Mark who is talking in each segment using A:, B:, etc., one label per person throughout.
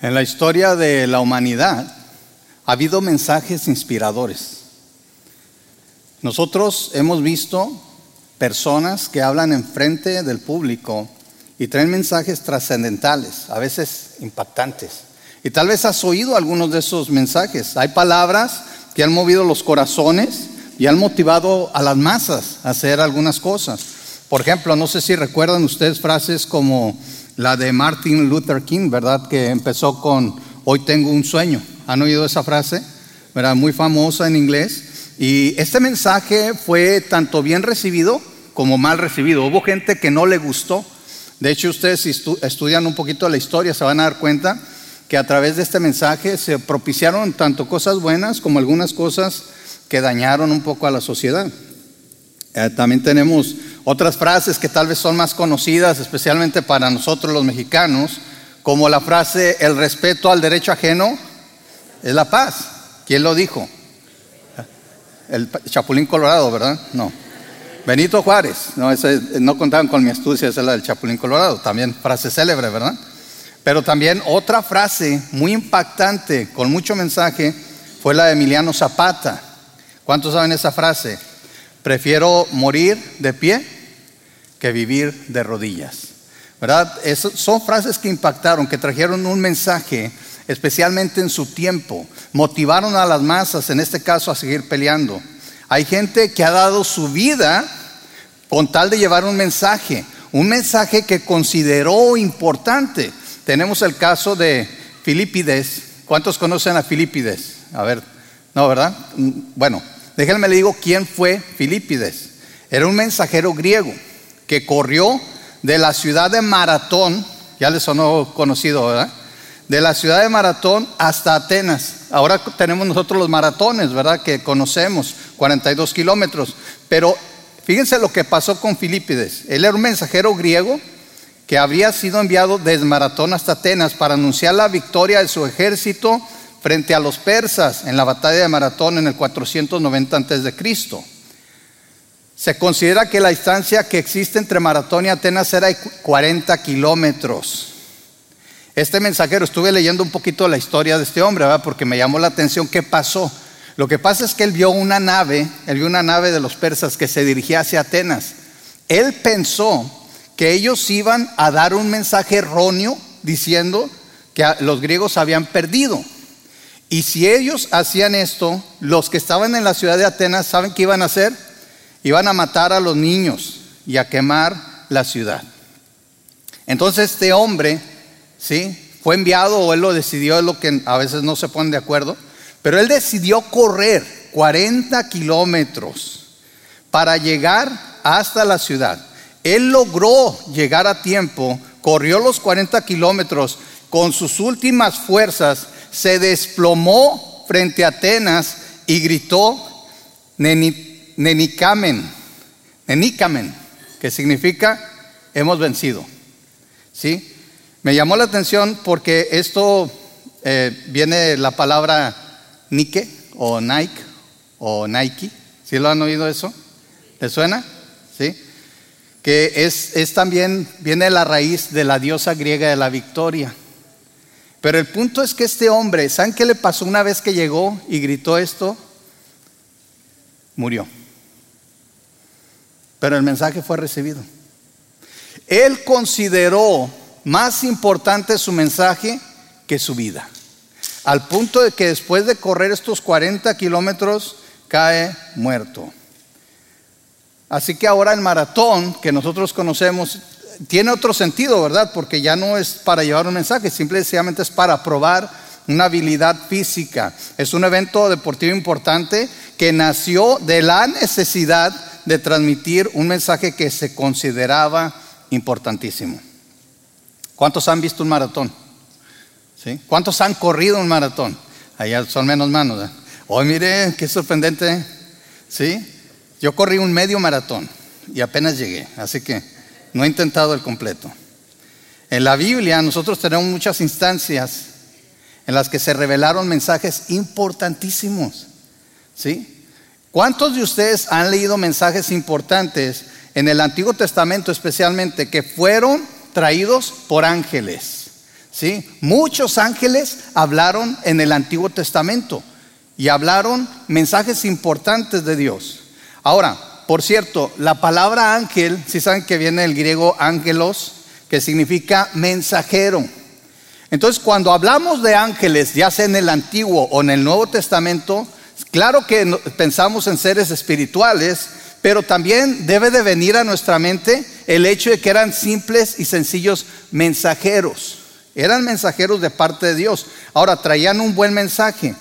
A: En la historia de la humanidad ha habido mensajes inspiradores. Nosotros hemos visto personas que hablan en frente del público y traen mensajes trascendentales, a veces impactantes. Y tal vez has oído algunos de esos mensajes. Hay palabras que han movido los corazones y han motivado a las masas a hacer algunas cosas. Por ejemplo, no sé si recuerdan ustedes frases como la de Martin Luther King, ¿verdad? Que empezó con Hoy tengo un sueño. ¿Han oído esa frase? ¿Verdad? Muy famosa en inglés. Y este mensaje fue tanto bien recibido como mal recibido. Hubo gente que no le gustó. De hecho, ustedes si estudian un poquito la historia se van a dar cuenta que a través de este mensaje se propiciaron tanto cosas buenas como algunas cosas que dañaron un poco a la sociedad. Eh, también tenemos otras frases que tal vez son más conocidas, especialmente para nosotros los mexicanos, como la frase, el respeto al derecho ajeno es la paz. ¿Quién lo dijo? El Chapulín Colorado, ¿verdad? No. Benito Juárez, no, no contaban con mi astucia, esa es la del Chapulín Colorado, también frase célebre, ¿verdad? Pero también otra frase muy impactante, con mucho mensaje, fue la de Emiliano Zapata. ¿Cuántos saben esa frase? Prefiero morir de pie que vivir de rodillas. ¿Verdad? son frases que impactaron, que trajeron un mensaje, especialmente en su tiempo. Motivaron a las masas, en este caso, a seguir peleando. Hay gente que ha dado su vida con tal de llevar un mensaje, un mensaje que consideró importante. Tenemos el caso de Filipides. ¿Cuántos conocen a Filipides? A ver, no, ¿verdad? Bueno, déjenme le digo quién fue Filipides. Era un mensajero griego que corrió de la ciudad de Maratón, ya les sonó conocido, ¿verdad? De la ciudad de Maratón hasta Atenas. Ahora tenemos nosotros los maratones, ¿verdad? Que conocemos, 42 kilómetros. Pero fíjense lo que pasó con Filipides. Él era un mensajero griego que habría sido enviado desde Maratón hasta Atenas para anunciar la victoria de su ejército frente a los persas en la batalla de Maratón en el 490 a.C. Se considera que la distancia que existe entre Maratón y Atenas era de 40 kilómetros. Este mensajero, estuve leyendo un poquito la historia de este hombre, ¿verdad? porque me llamó la atención qué pasó. Lo que pasa es que él vio una nave, él vio una nave de los persas que se dirigía hacia Atenas. Él pensó que ellos iban a dar un mensaje erróneo diciendo que los griegos habían perdido. Y si ellos hacían esto, los que estaban en la ciudad de Atenas, ¿saben qué iban a hacer? Iban a matar a los niños y a quemar la ciudad. Entonces este hombre, ¿sí? Fue enviado o él lo decidió, es lo que a veces no se ponen de acuerdo, pero él decidió correr 40 kilómetros para llegar hasta la ciudad. Él logró llegar a tiempo, corrió los 40 kilómetros con sus últimas fuerzas, se desplomó frente a Atenas y gritó, Nenikamen, Nenikamen, que significa hemos vencido. ¿Sí? Me llamó la atención porque esto eh, viene la palabra Nike o Nike o Nike. ¿Sí lo han oído eso? ¿Le suena? ¿Sí? Que es, es también, viene la raíz de la diosa griega de la victoria. Pero el punto es que este hombre, ¿saben qué le pasó una vez que llegó y gritó esto? Murió pero el mensaje fue recibido. Él consideró más importante su mensaje que su vida, al punto de que después de correr estos 40 kilómetros cae muerto. Así que ahora el maratón que nosotros conocemos tiene otro sentido, ¿verdad? Porque ya no es para llevar un mensaje, simplemente es para probar una habilidad física. Es un evento deportivo importante que nació de la necesidad de transmitir un mensaje que se consideraba importantísimo. ¿Cuántos han visto un maratón? ¿Cuántos han corrido un maratón? Allá son menos manos. Hoy mire, qué sorprendente. ¿Sí? Yo corrí un medio maratón y apenas llegué, así que no he intentado el completo. En la Biblia nosotros tenemos muchas instancias en las que se revelaron mensajes importantísimos. ¿Sí? ¿Cuántos de ustedes han leído mensajes importantes en el Antiguo Testamento especialmente que fueron traídos por ángeles? ¿sí? Muchos ángeles hablaron en el Antiguo Testamento y hablaron mensajes importantes de Dios. Ahora, por cierto, la palabra ángel, si saben que viene del griego ángelos, que significa mensajero. Entonces, cuando hablamos de ángeles, ya sea en el Antiguo o en el Nuevo Testamento, claro que pensamos en seres espirituales, pero también debe de venir a nuestra mente el hecho de que eran simples y sencillos mensajeros. Eran mensajeros de parte de Dios. Ahora, traían un buen mensaje.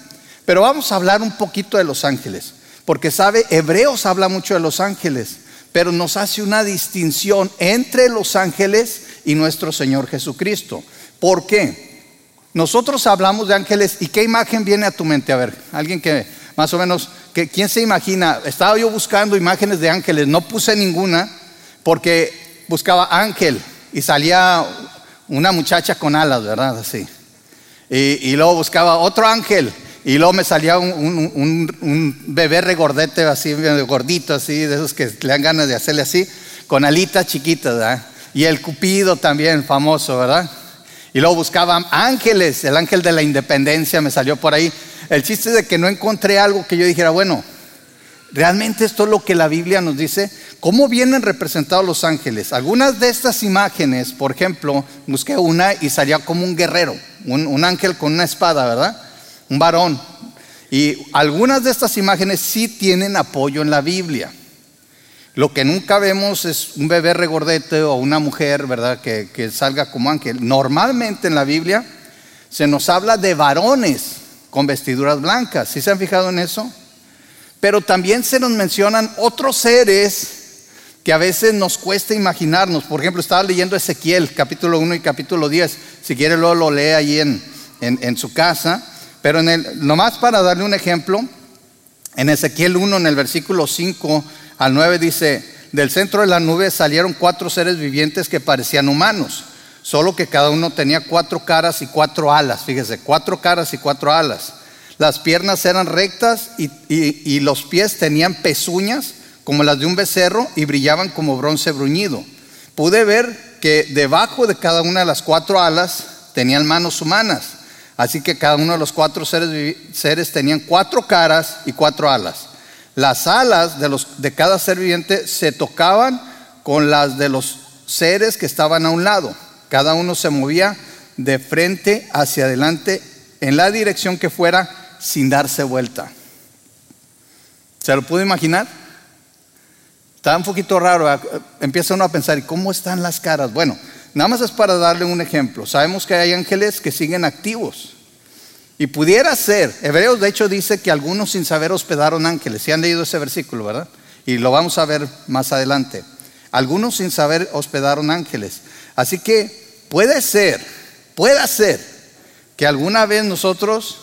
A: Pero vamos a hablar un poquito de los ángeles, porque sabe, Hebreos habla mucho de los ángeles, pero nos hace una distinción entre los ángeles y nuestro Señor Jesucristo. ¿Por qué? Nosotros hablamos de ángeles y qué imagen viene a tu mente? A ver, alguien que más o menos, que, ¿quién se imagina? Estaba yo buscando imágenes de ángeles, no puse ninguna porque buscaba ángel y salía una muchacha con alas, ¿verdad? Así. Y, y luego buscaba otro ángel y luego me salía un, bebé regordete, así, gordito, así, de esos que le dan ganas de hacerle así, con alitas chiquitas, ¿verdad? Y el cupido también, famoso, ¿verdad? Y luego buscaba ángeles, el ángel de la independencia me salió por ahí. El chiste es de que no encontré algo que yo dijera, bueno, realmente esto es lo que la Biblia nos dice. ¿Cómo vienen representados los ángeles? Algunas de estas imágenes, por ejemplo, busqué una y salía como un guerrero, un ángel con una espada, ¿verdad? Un varón. Y algunas de estas imágenes sí tienen apoyo en la Biblia. Lo que nunca vemos es un bebé regordete o una mujer, ¿verdad?, que, salga como ángel. Normalmente en la Biblia se nos habla de varones con vestiduras blancas. ¿Sí se han fijado en eso? Pero también se nos mencionan otros seres que a veces nos cuesta imaginarnos. Por ejemplo, estaba leyendo Ezequiel, capítulo 1 y capítulo 10. Si quiere, luego lo lee ahí en, en su casa. Pero en el, nomás para darle un ejemplo, en Ezequiel 1, en el versículo 5 al 9 dice, del centro de la nube salieron cuatro seres vivientes que parecían humanos, solo que cada uno tenía cuatro caras y cuatro alas, fíjese, cuatro caras y cuatro alas. Las piernas eran rectas y, y los pies tenían pezuñas como las de un becerro y brillaban como bronce bruñido. Pude ver que debajo de cada una de las cuatro alas tenían manos humanas Así que cada uno de los cuatro seres, tenían cuatro caras y cuatro alas. Las alas de, los, de cada ser viviente se tocaban con las de los seres que estaban a un lado. Cada uno se movía de frente hacia adelante en la dirección que fuera sin darse vuelta. ¿Se lo pudo imaginar? Está un poquito raro. Empieza uno a pensar, ¿y cómo están las caras? Bueno, Nada más es para darle un ejemplo. Sabemos que hay ángeles que siguen activos. Y pudiera ser, Hebreos de hecho dice que algunos sin saber hospedaron ángeles. Si han leído ese versículo, ¿verdad? Y lo vamos a ver más adelante. Algunos sin saber hospedaron ángeles. Así que puede ser, puede ser que alguna vez nosotros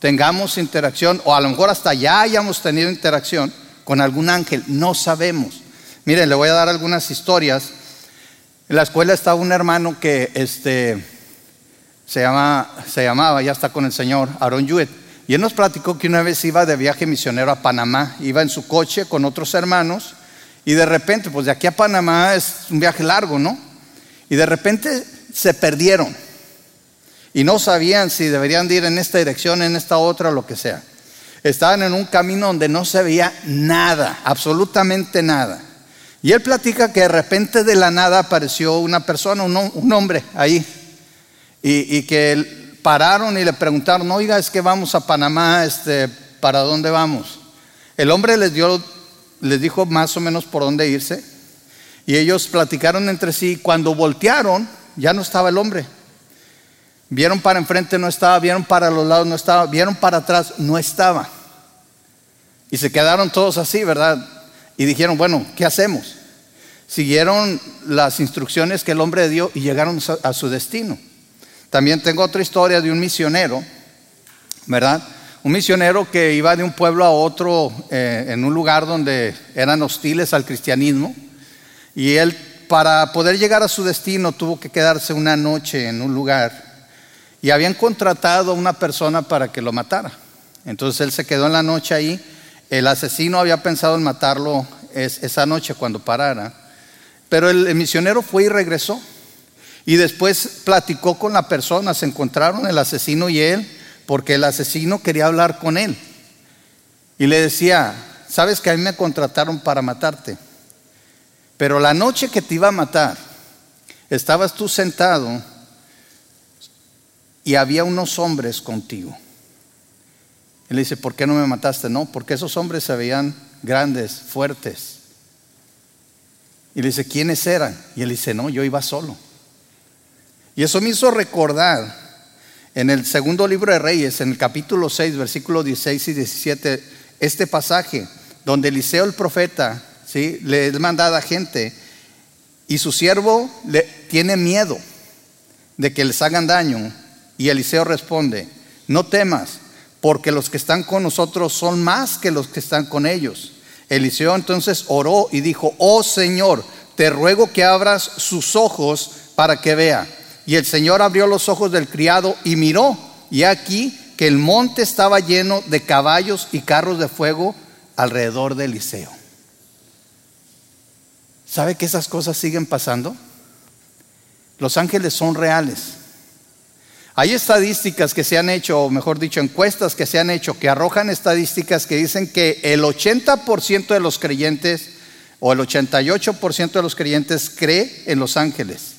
A: tengamos interacción o a lo mejor hasta ya hayamos tenido interacción con algún ángel. No sabemos. Miren, le voy a dar algunas historias en la escuela estaba un hermano que este, se, llama, se llamaba, ya está con el Señor, Aaron Yuet. Y él nos platicó que una vez iba de viaje misionero a Panamá, iba en su coche con otros hermanos y de repente, pues de aquí a Panamá es un viaje largo, ¿no? Y de repente se perdieron y no sabían si deberían ir en esta dirección, en esta otra, lo que sea. Estaban en un camino donde no se veía nada, absolutamente nada. Y él platica que de repente de la nada apareció una persona, un, hombre ahí, y, que pararon y le preguntaron, oiga, es que vamos a Panamá, este, ¿para dónde vamos? El hombre les, dio, les dijo más o menos por dónde irse, y ellos platicaron entre sí, cuando voltearon, ya no estaba el hombre. Vieron para enfrente, no estaba, vieron para los lados, no estaba, vieron para atrás, no estaba. Y se quedaron todos así, ¿verdad? Y dijeron, bueno, ¿qué hacemos? Siguieron las instrucciones que el hombre dio y llegaron a su destino. También tengo otra historia de un misionero, ¿verdad? Un misionero que iba de un pueblo a otro eh, en un lugar donde eran hostiles al cristianismo y él para poder llegar a su destino tuvo que quedarse una noche en un lugar y habían contratado a una persona para que lo matara. Entonces él se quedó en la noche ahí el asesino había pensado en matarlo esa noche cuando parara, pero el misionero fue y regresó. Y después platicó con la persona, se encontraron el asesino y él, porque el asesino quería hablar con él. Y le decía, sabes que a mí me contrataron para matarte, pero la noche que te iba a matar, estabas tú sentado y había unos hombres contigo. Él dice, ¿por qué no me mataste? No, porque esos hombres se veían grandes, fuertes. Y le dice, ¿quiénes eran? Y él dice, no, yo iba solo. Y eso me hizo recordar en el segundo libro de Reyes, en el capítulo 6, versículos 16 y 17, este pasaje donde Eliseo el profeta ¿sí? le manda a gente y su siervo le, tiene miedo de que les hagan daño. Y Eliseo responde, no temas, porque los que están con nosotros son más que los que están con ellos. Eliseo entonces oró y dijo, oh Señor, te ruego que abras sus ojos para que vea. Y el Señor abrió los ojos del criado y miró, y aquí que el monte estaba lleno de caballos y carros de fuego alrededor de Eliseo. ¿Sabe que esas cosas siguen pasando? Los ángeles son reales. Hay estadísticas que se han hecho, o mejor dicho, encuestas que se han hecho que arrojan estadísticas que dicen que el 80% de los creyentes o el 88% de los creyentes cree en los ángeles.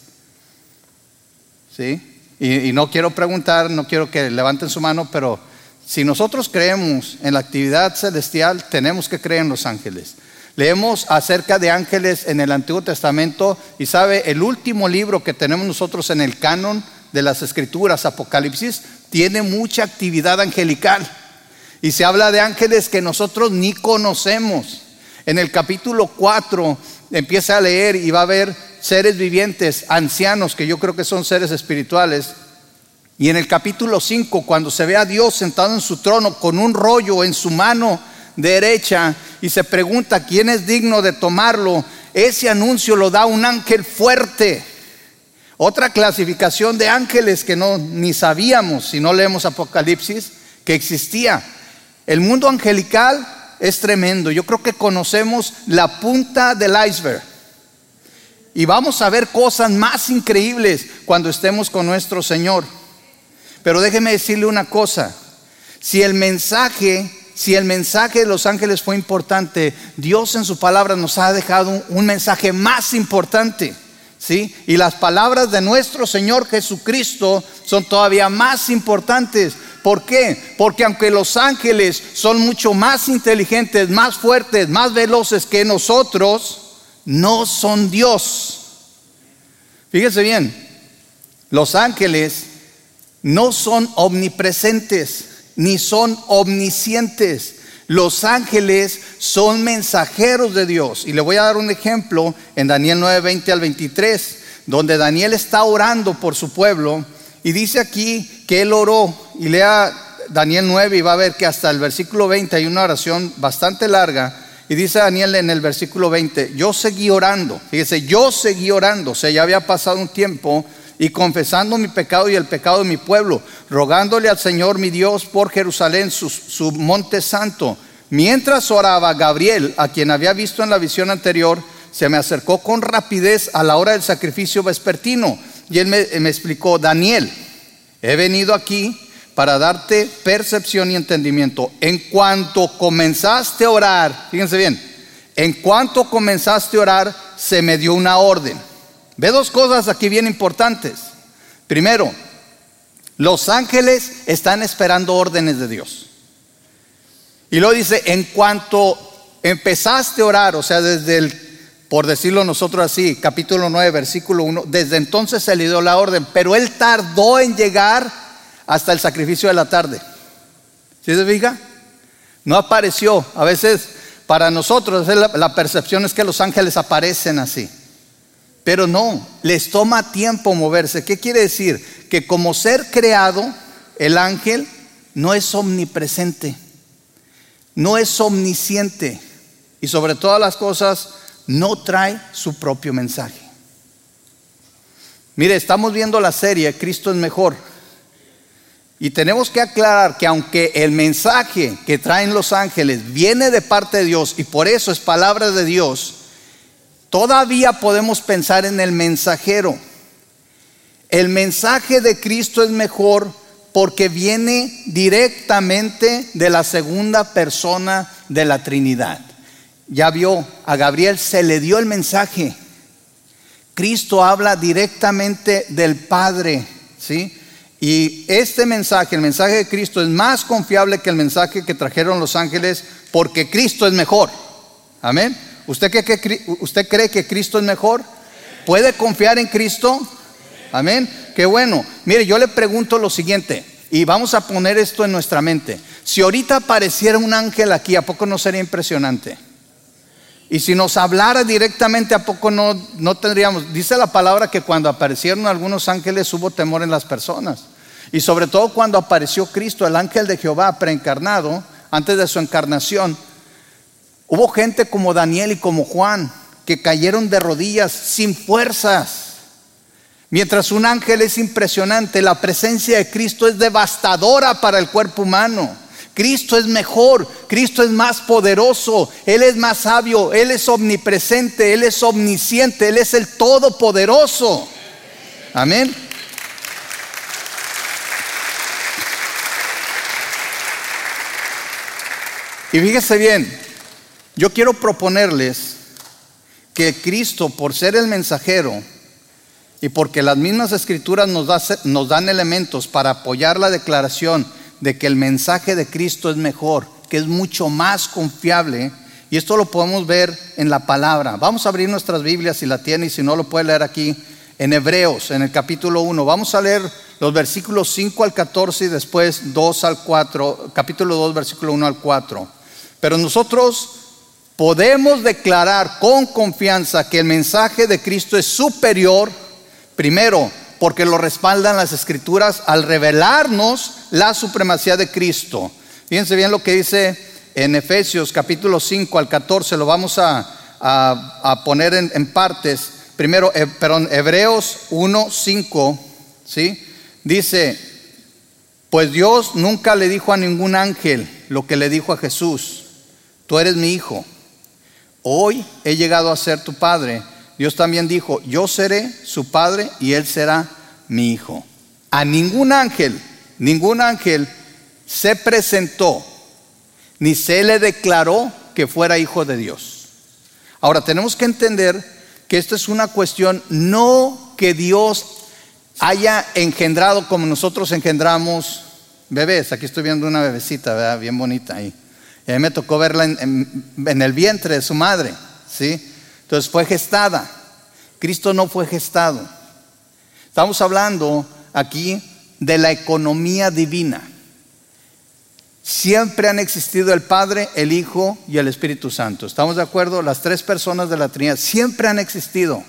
A: ¿Sí? Y, y, no quiero preguntar, no quiero que levanten su mano, pero si nosotros creemos en la actividad celestial, tenemos que creer en los ángeles. Leemos acerca de ángeles en el Antiguo Testamento y sabe, el último libro que tenemos nosotros en el canon de las escrituras, Apocalipsis, tiene mucha actividad angelical. Y se habla de ángeles que nosotros ni conocemos. En el capítulo 4 empieza a leer y va a ver seres vivientes, ancianos, que yo creo que son seres espirituales. Y en el capítulo 5, cuando se ve a Dios sentado en su trono con un rollo en su mano derecha y se pregunta quién es digno de tomarlo, ese anuncio lo da un ángel fuerte. Otra clasificación de ángeles que no ni sabíamos si no leemos Apocalipsis que existía. El mundo angelical es tremendo. Yo creo que conocemos la punta del iceberg. Y vamos a ver cosas más increíbles cuando estemos con nuestro Señor. Pero déjeme decirle una cosa. Si el mensaje si el mensaje de los ángeles fue importante, Dios en su palabra nos ha dejado un, mensaje más importante. ¿Sí? Y las palabras de nuestro Señor Jesucristo son todavía más importantes. ¿Por qué? Porque aunque los ángeles son mucho más inteligentes, más fuertes, más veloces que nosotros, no son Dios. Fíjese bien, los ángeles no son omnipresentes ni son omniscientes. Los ángeles son mensajeros de Dios. Y le voy a dar un ejemplo en Daniel 9, 20 al 23, donde Daniel está orando por su pueblo. Y dice aquí que él oró. Y lea Daniel 9 y va a ver que hasta el versículo 20 hay una oración bastante larga. Y dice Daniel en el versículo 20, yo seguí orando. Fíjese, yo seguí orando. O sea, ya había pasado un tiempo y confesando mi pecado y el pecado de mi pueblo, rogándole al Señor mi Dios por Jerusalén, su, monte santo. Mientras oraba, Gabriel, a quien había visto en la visión anterior, se me acercó con rapidez a la hora del sacrificio vespertino. Y él me, me explicó, Daniel, he venido aquí para darte percepción y entendimiento. En cuanto comenzaste a orar, fíjense bien, en cuanto comenzaste a orar, se me dio una orden Ve dos cosas aquí bien importantes. Primero, los ángeles están esperando órdenes de Dios. Y luego dice, en cuanto empezaste a orar, o sea, desde el, por decirlo nosotros así, capítulo 9, versículo 1, desde entonces se le dio la orden, pero él tardó en llegar hasta el sacrificio de la tarde. ¿Sí se fija? No apareció. A veces para nosotros la percepción es que los ángeles aparecen así. Pero no, les toma tiempo moverse. ¿Qué quiere decir? Que como ser creado, el ángel no es omnipresente, no es omnisciente y sobre todas las cosas no trae su propio mensaje. Mire, estamos viendo la serie Cristo es mejor. Y tenemos que aclarar que aunque el mensaje que traen los ángeles viene de parte de Dios y por eso es palabra de Dios, Todavía podemos pensar en el mensajero. El mensaje de Cristo es mejor porque viene directamente de la segunda persona de la Trinidad. Ya vio, a Gabriel se le dio el mensaje. Cristo habla directamente del Padre, ¿sí? Y este mensaje, el mensaje de Cristo, es más confiable que el mensaje que trajeron los ángeles porque Cristo es mejor. Amén. ¿Usted, ¿Usted cree que Cristo es mejor? ¿Puede confiar en Cristo? Amén. Qué bueno. Mire, yo le pregunto lo siguiente, y vamos a poner esto en nuestra mente. Si ahorita apareciera un ángel aquí, ¿a poco no sería impresionante? Y si nos hablara directamente, ¿a poco no, no tendríamos? Dice la palabra que cuando aparecieron algunos ángeles hubo temor en las personas. Y sobre todo cuando apareció Cristo, el ángel de Jehová preencarnado, antes de su encarnación, hubo gente como Daniel y como Juan que cayeron de rodillas sin fuerzas Mientras un ángel es impresionante, la presencia de Cristo es devastadora para el cuerpo humano. Cristo es mejor, Cristo es más poderoso, Él es más sabio, Él es omnipresente, Él es omnisciente, Él es el todopoderoso. Amén. Y fíjese bien, yo quiero proponerles que Cristo, por ser el mensajero, y porque las mismas escrituras nos, nos dan elementos para apoyar la declaración de que el mensaje de Cristo es mejor, que es mucho más confiable, y esto lo podemos ver en la palabra. Vamos a abrir nuestras Biblias si la tiene y si no lo puede leer aquí en Hebreos, en el capítulo 1. Vamos a leer los versículos 5 al 14 y después 2 al 4, capítulo 2, versículo 1 al 4. Pero nosotros podemos declarar con confianza que el mensaje de Cristo es superior Primero, porque lo respaldan las escrituras al revelarnos la supremacía de Cristo. Fíjense bien lo que dice en Efesios capítulo 5 al 14, lo vamos a, poner en, partes. Primero, eh, perdón, Hebreos 1, 5, ¿sí? Dice, pues Dios nunca le dijo a ningún ángel lo que le dijo a Jesús, tú eres mi hijo, hoy he llegado a ser tu padre. Dios también dijo, yo seré su padre y él será mi hijo. A ningún ángel, ningún ángel se presentó, ni se le declaró que fuera hijo de Dios. Ahora tenemos que entender que esto es una cuestión no que Dios haya engendrado como nosotros engendramos bebés. Aquí estoy viendo una bebecita, bien bonita ahí. Y a mí me tocó verla en, en el vientre de su madre, ¿sí? Entonces fue gestada. Cristo no fue gestado. Estamos hablando aquí de la economía divina. Siempre han existido el Padre, el Hijo y el Espíritu Santo. ¿Estamos de acuerdo? Las tres personas de la Trinidad siempre han existido.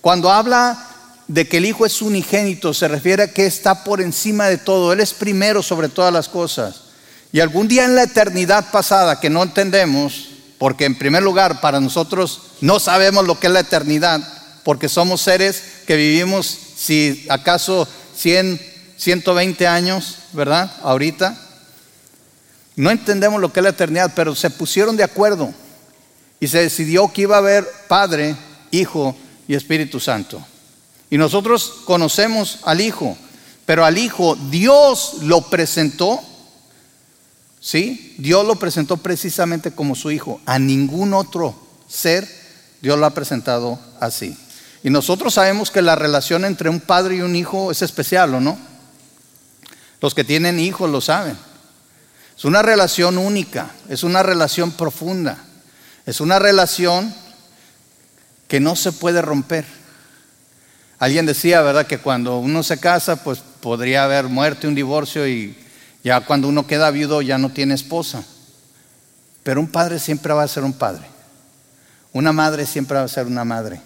A: Cuando habla de que el Hijo es unigénito, se refiere a que está por encima de todo. Él es primero sobre todas las cosas. Y algún día en la eternidad pasada que no entendemos, porque en primer lugar para nosotros no sabemos lo que es la eternidad, porque somos seres que vivimos, si acaso 100, 120 años, ¿verdad? Ahorita. No entendemos lo que es la eternidad, pero se pusieron de acuerdo y se decidió que iba a haber Padre, Hijo y Espíritu Santo. Y nosotros conocemos al Hijo, pero al Hijo Dios lo presentó ¿Sí? Dios lo presentó precisamente como su hijo. A ningún otro ser Dios lo ha presentado así. Y nosotros sabemos que la relación entre un padre y un hijo es especial, ¿o no? Los que tienen hijos lo saben. Es una relación única, es una relación profunda, es una relación que no se puede romper. Alguien decía, ¿verdad?, que cuando uno se casa, pues podría haber muerte, un divorcio y ya cuando uno queda viudo ya no tiene esposa. Pero un padre siempre va a ser un padre. Una madre siempre va a ser una madre.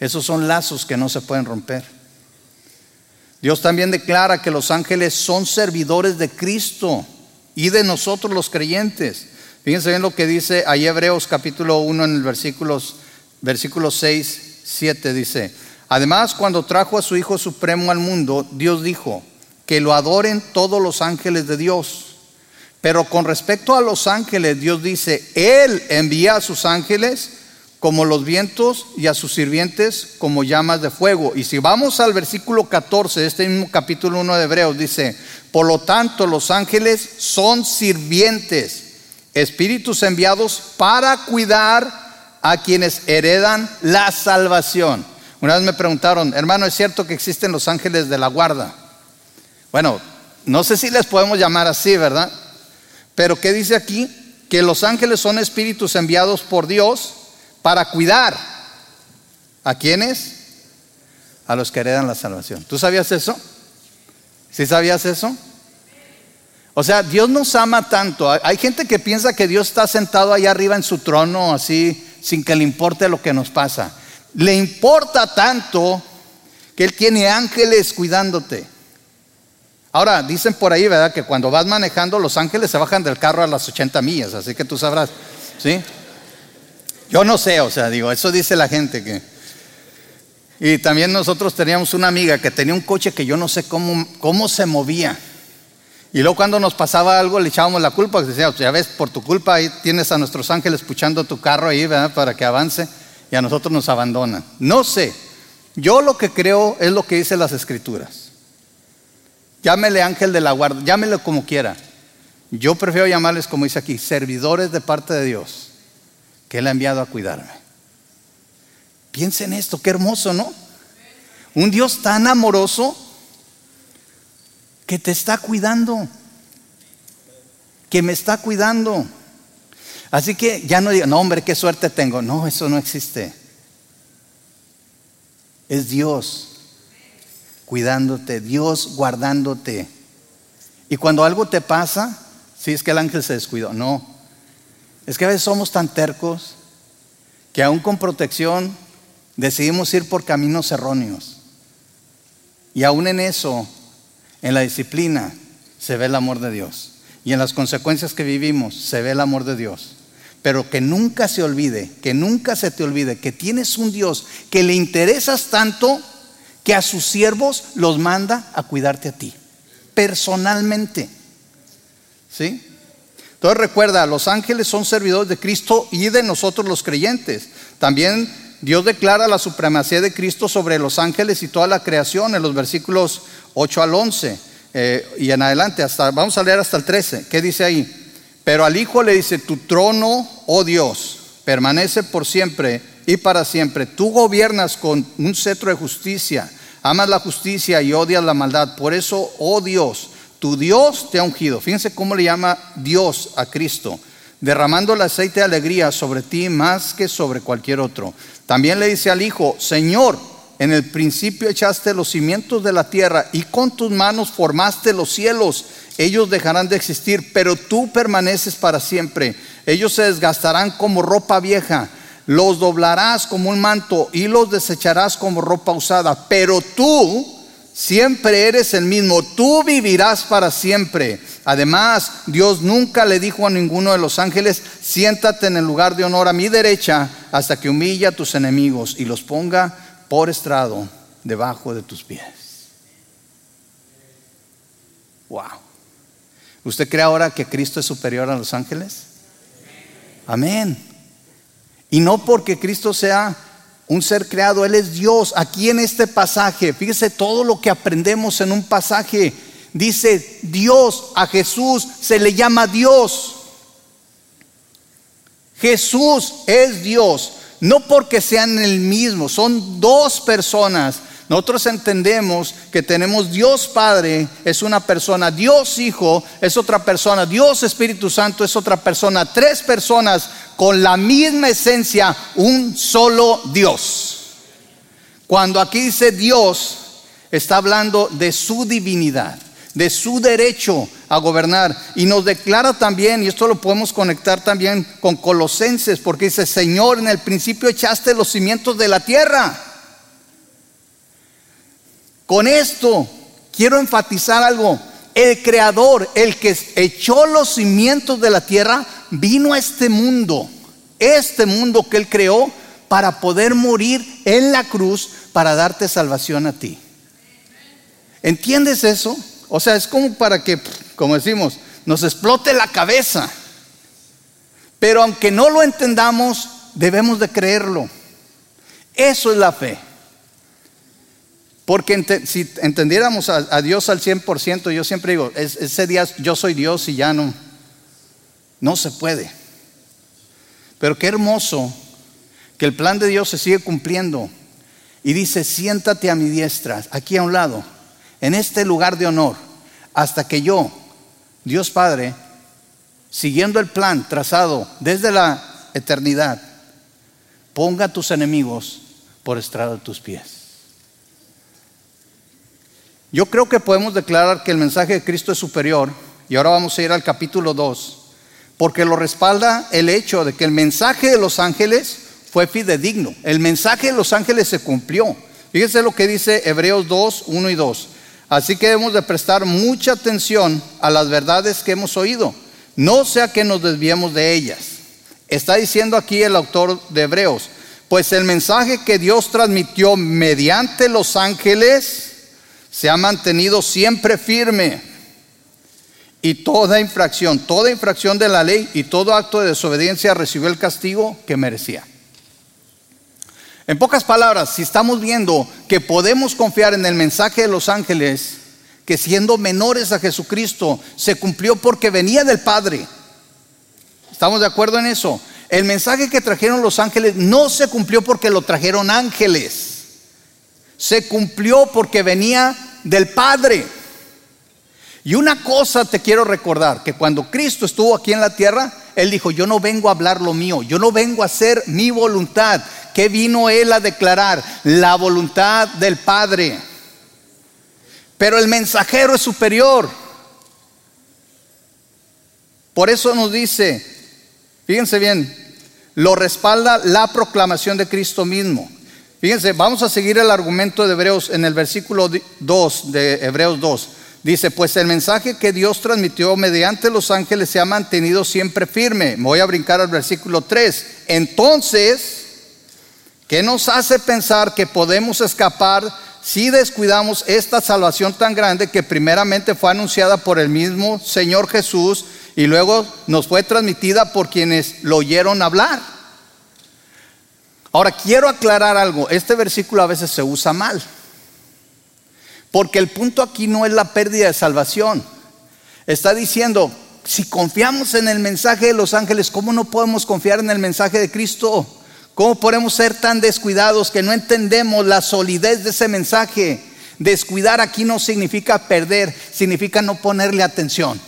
A: Esos son lazos que no se pueden romper. Dios también declara que los ángeles son servidores de Cristo y de nosotros los creyentes. Fíjense bien lo que dice ahí Hebreos capítulo 1 en el versículos, versículo 6, 7 dice, además cuando trajo a su Hijo Supremo al mundo, Dios dijo, que lo adoren todos los ángeles de Dios. Pero con respecto a los ángeles, Dios dice, Él envía a sus ángeles como los vientos y a sus sirvientes como llamas de fuego. Y si vamos al versículo 14 de este mismo capítulo 1 de Hebreos, dice, por lo tanto los ángeles son sirvientes, espíritus enviados para cuidar a quienes heredan la salvación. Una vez me preguntaron, hermano, ¿es cierto que existen los ángeles de la guarda? Bueno, no sé si les podemos llamar así, ¿verdad? Pero ¿qué dice aquí? Que los ángeles son espíritus enviados por Dios para cuidar. ¿A quiénes? A los que heredan la salvación. ¿Tú sabías eso? ¿Sí sabías eso? O sea, Dios nos ama tanto. Hay gente que piensa que Dios está sentado allá arriba en su trono, así, sin que le importe lo que nos pasa. Le importa tanto que Él tiene ángeles cuidándote. Ahora, dicen por ahí, ¿verdad? Que cuando vas manejando, los ángeles se bajan del carro a las 80 millas, así que tú sabrás, ¿sí? Yo no sé, o sea, digo, eso dice la gente que... Y también nosotros teníamos una amiga que tenía un coche que yo no sé cómo, cómo se movía. Y luego cuando nos pasaba algo le echábamos la culpa, decía, ya ves, por tu culpa ahí tienes a nuestros ángeles puchando tu carro ahí, ¿verdad? Para que avance y a nosotros nos abandonan. No sé, yo lo que creo es lo que dice las escrituras. Llámele ángel de la guarda, llámele como quiera. Yo prefiero llamarles, como dice aquí, servidores de parte de Dios que Él ha enviado a cuidarme. Piensen esto, qué hermoso, ¿no? Un Dios tan amoroso que te está cuidando, que me está cuidando. Así que ya no digo, no hombre, qué suerte tengo. No, eso no existe. Es Dios cuidándote, Dios guardándote. Y cuando algo te pasa, si es que el ángel se descuidó, no, es que a veces somos tan tercos que aún con protección decidimos ir por caminos erróneos. Y aún en eso, en la disciplina, se ve el amor de Dios. Y en las consecuencias que vivimos, se ve el amor de Dios. Pero que nunca se olvide, que nunca se te olvide que tienes un Dios que le interesas tanto que a sus siervos los manda a cuidarte a ti, personalmente. ¿Sí? Entonces recuerda, los ángeles son servidores de Cristo y de nosotros los creyentes. También Dios declara la supremacía de Cristo sobre los ángeles y toda la creación en los versículos 8 al 11 eh, y en adelante. Hasta, vamos a leer hasta el 13. ¿Qué dice ahí? Pero al Hijo le dice, tu trono, oh Dios, permanece por siempre y para siempre. Tú gobiernas con un cetro de justicia, amas la justicia y odias la maldad. Por eso, oh Dios, tu Dios te ha ungido. Fíjense cómo le llama Dios a Cristo, derramando el aceite de alegría sobre ti más que sobre cualquier otro. También le dice al Hijo, Señor, en el principio echaste los cimientos de la tierra y con tus manos formaste los cielos. Ellos dejarán de existir, pero tú permaneces para siempre. Ellos se desgastarán como ropa vieja. Los doblarás como un manto y los desecharás como ropa usada. Pero tú Siempre eres el mismo, tú vivirás para siempre. Además, Dios nunca le dijo a ninguno de los ángeles, siéntate en el lugar de honor a mi derecha hasta que humille a tus enemigos y los ponga por estrado debajo de tus pies. Wow. ¿Usted cree ahora que Cristo es superior a los ángeles? Amén. Y no porque Cristo sea un ser creado, Él es Dios. Aquí en este pasaje, fíjese todo lo que aprendemos en un pasaje. Dice Dios, a Jesús se le llama Dios. Jesús es Dios, no porque sean el mismo, son dos personas nosotros entendemos que tenemos Dios Padre es una persona, Dios Hijo es otra persona, Dios Espíritu Santo es otra persona, tres personas con la misma esencia, un solo Dios. Cuando aquí dice Dios, está hablando de su divinidad, de su derecho a gobernar. Y nos declara también, y esto lo podemos conectar también con Colosenses, porque dice, Señor, en el principio echaste los cimientos de la tierra con esto quiero enfatizar algo. El creador, el que echó los cimientos de la tierra, vino a este mundo, este mundo que él creó, para poder morir en la cruz para darte salvación a ti. ¿Entiendes eso? O sea, es como para que, como decimos, nos explote la cabeza. Pero aunque no lo entendamos, debemos de creerlo. Eso es la fe. Porque si entendiéramos a, Dios al 100%, yo siempre digo, ese día yo soy Dios y ya no, no se puede. Pero qué hermoso que el plan de Dios se sigue cumpliendo. Y dice, siéntate a mi diestra, aquí a un lado, en este lugar de honor, hasta que yo, Dios Padre, siguiendo el plan trazado desde la eternidad, ponga a tus enemigos por estrado de tus pies. Yo creo que podemos declarar que el mensaje de Cristo es superior, y ahora vamos a ir al capítulo 2, porque lo respalda el hecho de que el mensaje de los ángeles fue fidedigno. El mensaje de los ángeles se cumplió. Fíjense lo que dice Hebreos 2, 1 y 2. Así que debemos de prestar mucha atención a las verdades que hemos oído, no sea que nos desviemos de ellas. Está diciendo aquí el autor de Hebreos, pues el mensaje que Dios transmitió mediante los ángeles se ha mantenido siempre firme. Y toda infracción, toda infracción de la ley y todo acto de desobediencia recibió el castigo que merecía. En pocas palabras, si estamos viendo que podemos confiar en el mensaje de los ángeles, que siendo menores a Jesucristo se cumplió porque venía del Padre. ¿Estamos de acuerdo en eso? El mensaje que trajeron los ángeles no se cumplió porque lo trajeron ángeles se cumplió porque venía del Padre. Y una cosa te quiero recordar, que cuando Cristo estuvo aquí en la tierra, Él dijo, yo no vengo a hablar lo mío, yo no vengo a hacer mi voluntad. ¿Qué vino Él a declarar? La voluntad del Padre. Pero el mensajero es superior. Por eso nos dice, fíjense bien, lo respalda la proclamación de Cristo mismo. Fíjense, vamos a seguir el argumento de Hebreos en el versículo 2 de Hebreos 2. Dice, pues el mensaje que Dios transmitió mediante los ángeles se ha mantenido siempre firme. Me voy a brincar al versículo 3. Entonces, ¿qué nos hace pensar que podemos escapar si descuidamos esta salvación tan grande que primeramente fue anunciada por el mismo Señor Jesús y luego nos fue transmitida por quienes lo oyeron hablar? Ahora, quiero aclarar algo. Este versículo a veces se usa mal. Porque el punto aquí no es la pérdida de salvación. Está diciendo, si confiamos en el mensaje de los ángeles, ¿cómo no podemos confiar en el mensaje de Cristo? ¿Cómo podemos ser tan descuidados que no entendemos la solidez de ese mensaje? Descuidar aquí no significa perder, significa no ponerle atención.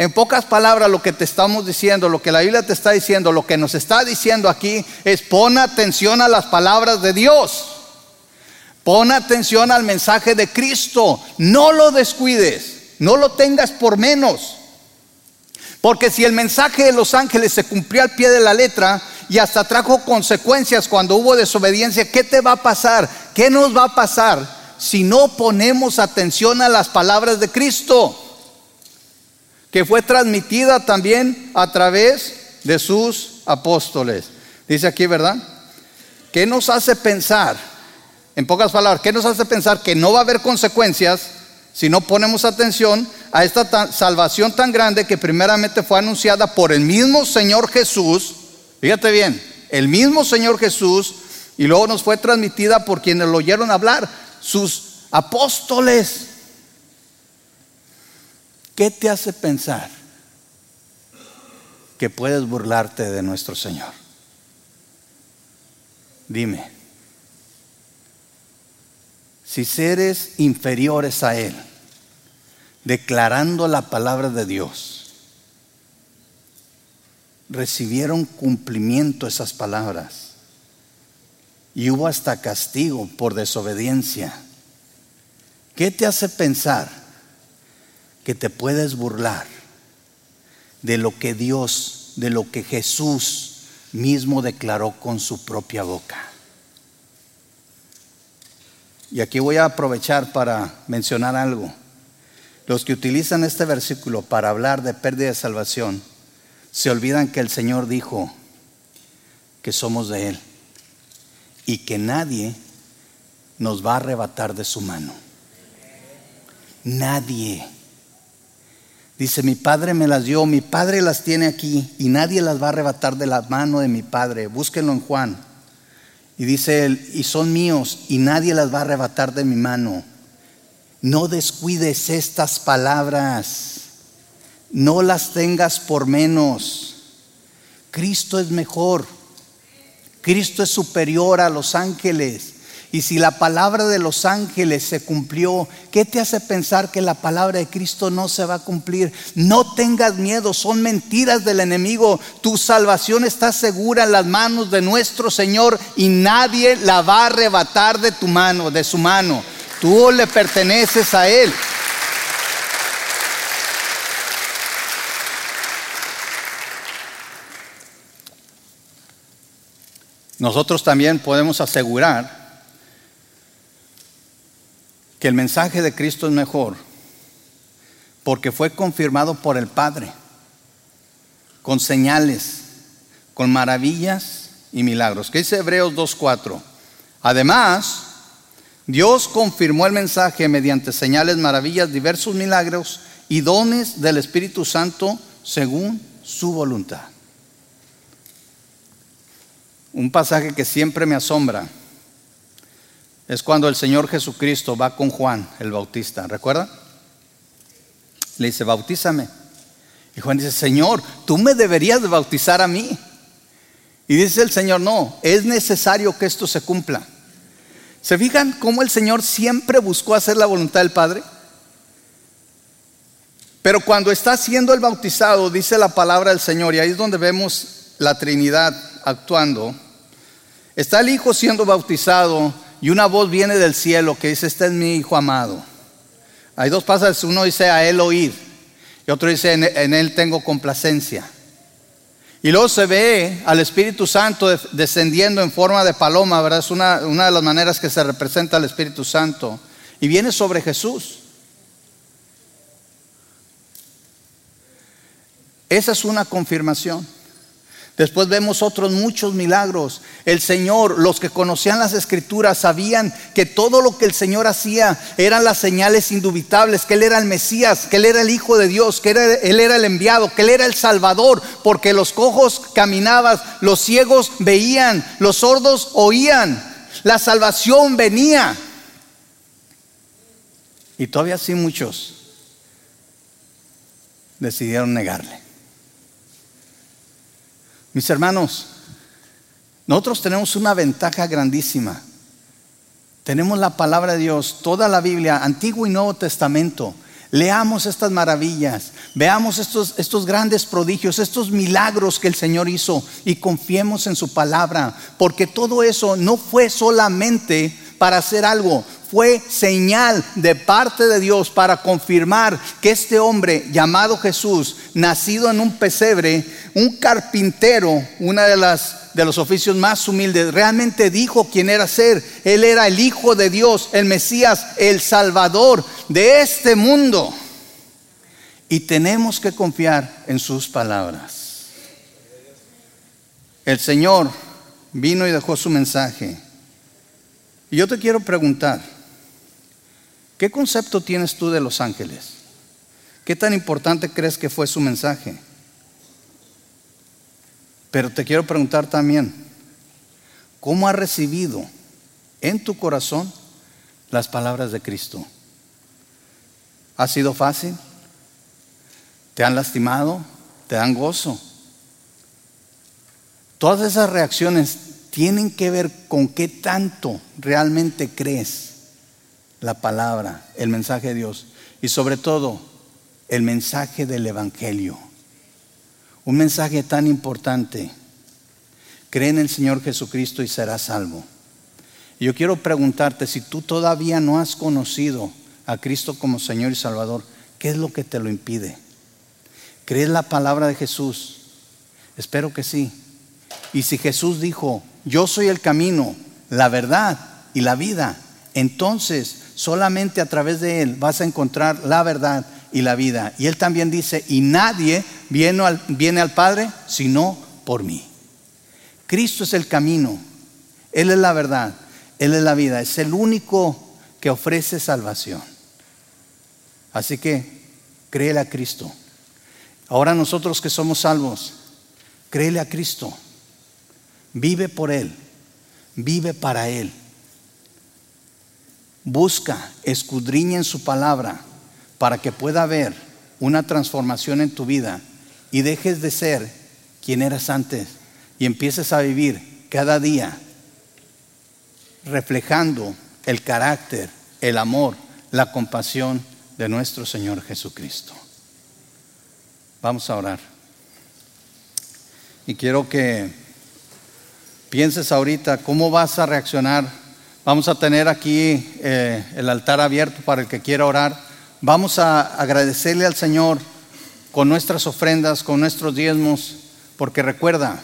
A: En pocas palabras, lo que te estamos diciendo, lo que la Biblia te está diciendo, lo que nos está diciendo aquí es pon atención a las palabras de Dios. Pon atención al mensaje de Cristo. No lo descuides. No lo tengas por menos. Porque si el mensaje de los ángeles se cumplió al pie de la letra y hasta trajo consecuencias cuando hubo desobediencia, ¿qué te va a pasar? ¿Qué nos va a pasar si no ponemos atención a las palabras de Cristo? Que fue transmitida también a través de sus apóstoles. Dice aquí, ¿verdad? ¿Qué nos hace pensar? En pocas palabras, ¿qué nos hace pensar que no va a haber consecuencias si no ponemos atención a esta salvación tan grande que primeramente fue anunciada por el mismo Señor Jesús? Fíjate bien, el mismo Señor Jesús y luego nos fue transmitida por quienes lo oyeron hablar, sus apóstoles. ¿Qué te hace pensar que puedes burlarte de nuestro Señor? Dime, si seres inferiores a Él, declarando la palabra de Dios, recibieron cumplimiento esas palabras y hubo hasta castigo por desobediencia, ¿qué te hace pensar que te puedes burlar de lo que Dios, de lo que Jesús mismo declaró con su propia boca. Y aquí voy a aprovechar para mencionar algo. Los que utilizan este versículo para hablar de pérdida de salvación, se olvidan que el Señor dijo que somos de Él y que nadie nos va a arrebatar de su mano. Nadie. Dice, mi Padre me las dio, mi Padre las tiene aquí y nadie las va a arrebatar de la mano de mi Padre. Búsquenlo en Juan. Y dice él, y son míos y nadie las va a arrebatar de mi mano. No descuides estas palabras, no las tengas por menos. Cristo es mejor, Cristo es superior a los ángeles. Y si la palabra de los ángeles se cumplió, ¿qué te hace pensar que la palabra de Cristo no se va a cumplir? No tengas miedo, son mentiras del enemigo. Tu salvación está segura en las manos de nuestro Señor y nadie la va a arrebatar de tu mano, de su mano. Tú le perteneces a Él. Nosotros también podemos asegurar que el mensaje de Cristo es mejor porque fue confirmado por el Padre, con señales, con maravillas y milagros. ¿Qué dice Hebreos 2.4? Además, Dios confirmó el mensaje mediante señales, maravillas, diversos milagros y dones del Espíritu Santo según su voluntad. Un pasaje que siempre me asombra es cuando el Señor Jesucristo va con Juan el Bautista, ¿recuerda? Le dice, bautízame. Y Juan dice, Señor, tú me deberías de bautizar a mí. Y dice el Señor, no, es necesario que esto se cumpla. ¿Se fijan cómo el Señor siempre buscó hacer la voluntad del Padre? Pero cuando está siendo el bautizado, dice la palabra del Señor, y ahí es donde vemos la Trinidad actuando, está el Hijo siendo bautizado y una voz viene del cielo que dice, este es mi Hijo amado. Hay dos pasajes, uno dice a él oír y otro dice en, él tengo complacencia. Y luego se ve al Espíritu Santo descendiendo en forma de paloma, ¿verdad? Es una, una de las maneras que se representa al Espíritu Santo. Y viene sobre Jesús. Esa es una confirmación. Después vemos otros muchos milagros. El Señor, los que conocían las escrituras, sabían que todo lo que el Señor hacía eran las señales indubitables, que Él era el Mesías, que Él era el Hijo de Dios, que Él era el enviado, que Él era el Salvador, porque los cojos caminaban, los ciegos veían, los sordos oían, la salvación venía. Y todavía así muchos decidieron negarle. Mis hermanos, nosotros tenemos una ventaja grandísima. Tenemos la palabra de Dios, toda la Biblia, Antiguo y Nuevo Testamento. Leamos estas maravillas, veamos estos, estos grandes prodigios, estos milagros que el Señor hizo y confiemos en su palabra, porque todo eso no fue solamente para hacer algo, fue señal de parte de Dios para confirmar que este hombre llamado Jesús, nacido en un pesebre, un carpintero, una de las de los oficios más humildes, realmente dijo quién era ser. Él era el Hijo de Dios, el Mesías, el Salvador de este mundo. Y tenemos que confiar en sus palabras. El Señor vino y dejó su mensaje. Y yo te quiero preguntar, ¿Qué concepto tienes tú de los ángeles? ¿Qué tan importante crees que fue su mensaje? Pero te quiero preguntar también, ¿cómo has recibido en tu corazón las palabras de Cristo? ¿Ha sido fácil? ¿Te han lastimado? ¿Te dan gozo? Todas esas reacciones tienen que ver con qué tanto realmente crees la palabra, el mensaje de Dios y sobre todo el mensaje del Evangelio. Un mensaje tan importante. Cree en el Señor Jesucristo y serás salvo. Yo quiero preguntarte, si tú todavía no has conocido a Cristo como Señor y Salvador, ¿qué es lo que te lo impide? ¿Crees la palabra de Jesús? Espero que sí. Y si Jesús dijo, yo soy el camino, la verdad y la vida, entonces Solamente a través de Él vas a encontrar la verdad y la vida. Y Él también dice, y nadie viene al, viene al Padre sino por mí. Cristo es el camino, Él es la verdad, Él es la vida, es el único que ofrece salvación. Así que créele a Cristo, Ahora nosotros que somos salvos, créele a Cristo, vive por Él, vive para Él. Busca, escudriña en su palabra para que pueda haber una transformación en tu vida y dejes de ser quien eras antes y empieces a vivir cada día reflejando el carácter, el amor, la compasión de nuestro Señor Jesucristo. Vamos a orar. Y quiero que pienses ahorita cómo vas a reaccionar. Vamos a tener aquí eh, el altar abierto para el que quiera orar. Vamos a agradecerle al Señor con nuestras ofrendas, con nuestros diezmos, porque recuerda,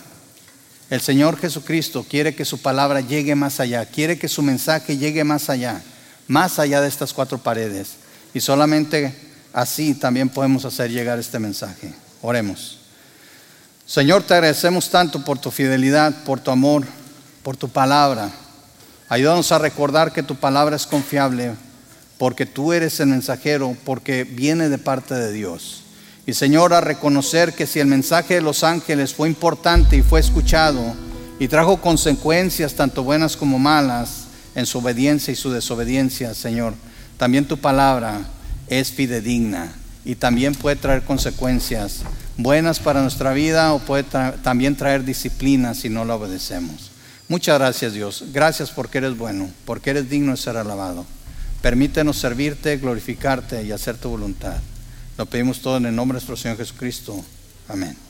A: el Señor Jesucristo quiere que su palabra llegue más allá, quiere que su mensaje llegue más allá, más allá de estas cuatro paredes. Y solamente así también podemos hacer llegar este mensaje. Oremos. Señor, te agradecemos tanto por tu fidelidad, por tu amor, por tu palabra. Ayúdanos a recordar que tu palabra es confiable, porque tú eres el mensajero, porque viene de parte de Dios. Y Señor, a reconocer que si el mensaje de los ángeles fue importante y fue escuchado y trajo consecuencias tanto buenas como malas en su obediencia y su desobediencia, Señor, también tu palabra es fidedigna y también puede traer consecuencias buenas para nuestra vida o puede también traer disciplina si no la obedecemos. Muchas gracias Dios. Gracias porque eres bueno, porque eres digno de ser alabado. Permítenos servirte, glorificarte y hacer tu voluntad. Lo pedimos todo en el nombre de nuestro Señor Jesucristo. Amén.